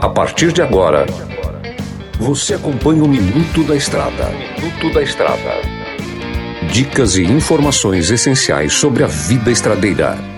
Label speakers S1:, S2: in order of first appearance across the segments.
S1: A partir de agora, você acompanha o Minuto da Estrada. Minuto da Estrada. Dicas e informações essenciais sobre a vida estradeira.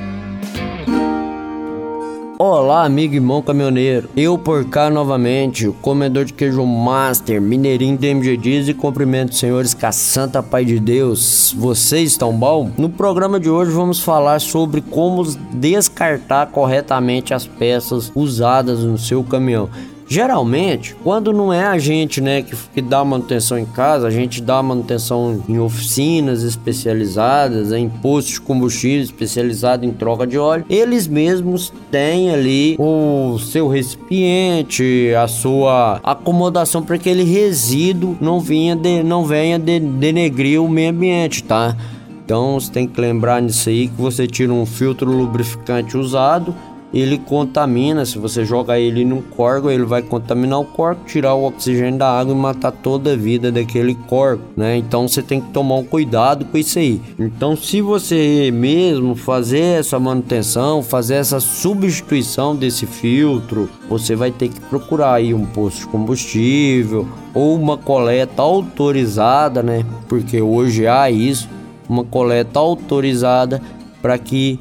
S2: Olá, amigo e irmão caminhoneiro. Eu por cá novamente, o comedor de queijo master, mineirinho do MG Diz e cumprimento senhores com a santa pai de Deus. Vocês estão bom? No programa de hoje vamos falar sobre como descartar corretamente as peças usadas no seu caminhão. Geralmente, quando não é a gente, né, que, que dá manutenção em casa, a gente dá manutenção em oficinas especializadas, em postos de combustível especializado em troca de óleo, eles mesmos têm ali o seu recipiente, a sua acomodação para que aquele resíduo não venha de, não venha de, denegrir o meio ambiente, tá? Então você tem que lembrar nisso aí que você tira um filtro lubrificante usado ele contamina. Se você jogar ele num corgo, ele vai contaminar o corpo, tirar o oxigênio da água e matar toda a vida daquele corpo, né? Então você tem que tomar um cuidado com isso aí. Então, se você mesmo fazer essa manutenção, fazer essa substituição desse filtro, você vai ter que procurar aí um posto de combustível ou uma coleta autorizada, né? Porque hoje há isso, uma coleta autorizada para que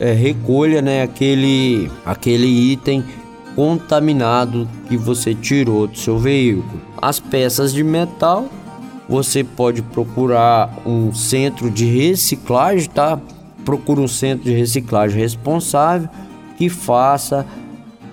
S2: é, recolha né, aquele, aquele item contaminado que você tirou do seu veículo. As peças de metal, você pode procurar um centro de reciclagem, tá? Procura um centro de reciclagem responsável que faça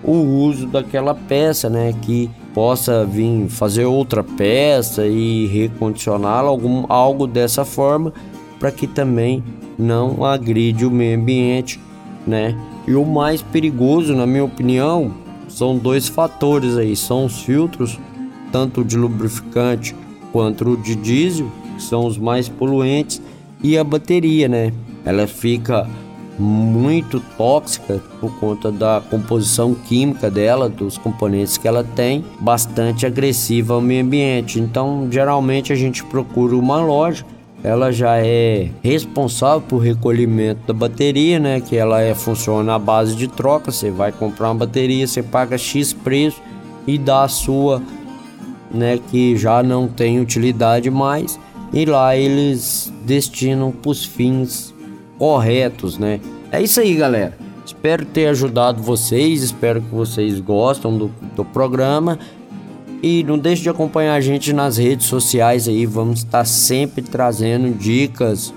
S2: o uso daquela peça, né? Que possa vir fazer outra peça e recondicioná-la, algo dessa forma, para que também não agride o meio ambiente, né? E o mais perigoso, na minha opinião, são dois fatores aí, são os filtros, tanto de lubrificante quanto de diesel, que são os mais poluentes, e a bateria, né? Ela fica muito tóxica por conta da composição química dela, dos componentes que ela tem, bastante agressiva ao meio ambiente. Então, geralmente a gente procura uma loja ela já é responsável por recolhimento da bateria, né? Que ela é funciona à base de troca. Você vai comprar uma bateria, você paga X preço e dá a sua, né? Que já não tem utilidade mais. E lá eles destinam para os fins corretos, né? É isso aí, galera. Espero ter ajudado vocês, espero que vocês gostam do, do programa. E não deixe de acompanhar a gente nas redes sociais aí, vamos estar sempre trazendo dicas,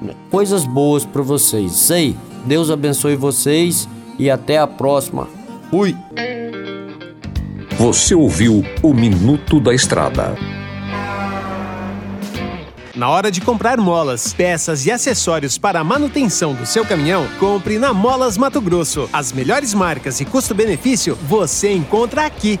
S2: né, coisas boas para vocês. Isso aí. Deus abençoe vocês e até a próxima. Fui.
S1: Você ouviu o Minuto da Estrada.
S3: Na hora de comprar molas, peças e acessórios para a manutenção do seu caminhão, compre na Molas Mato Grosso. As melhores marcas e custo-benefício você encontra aqui.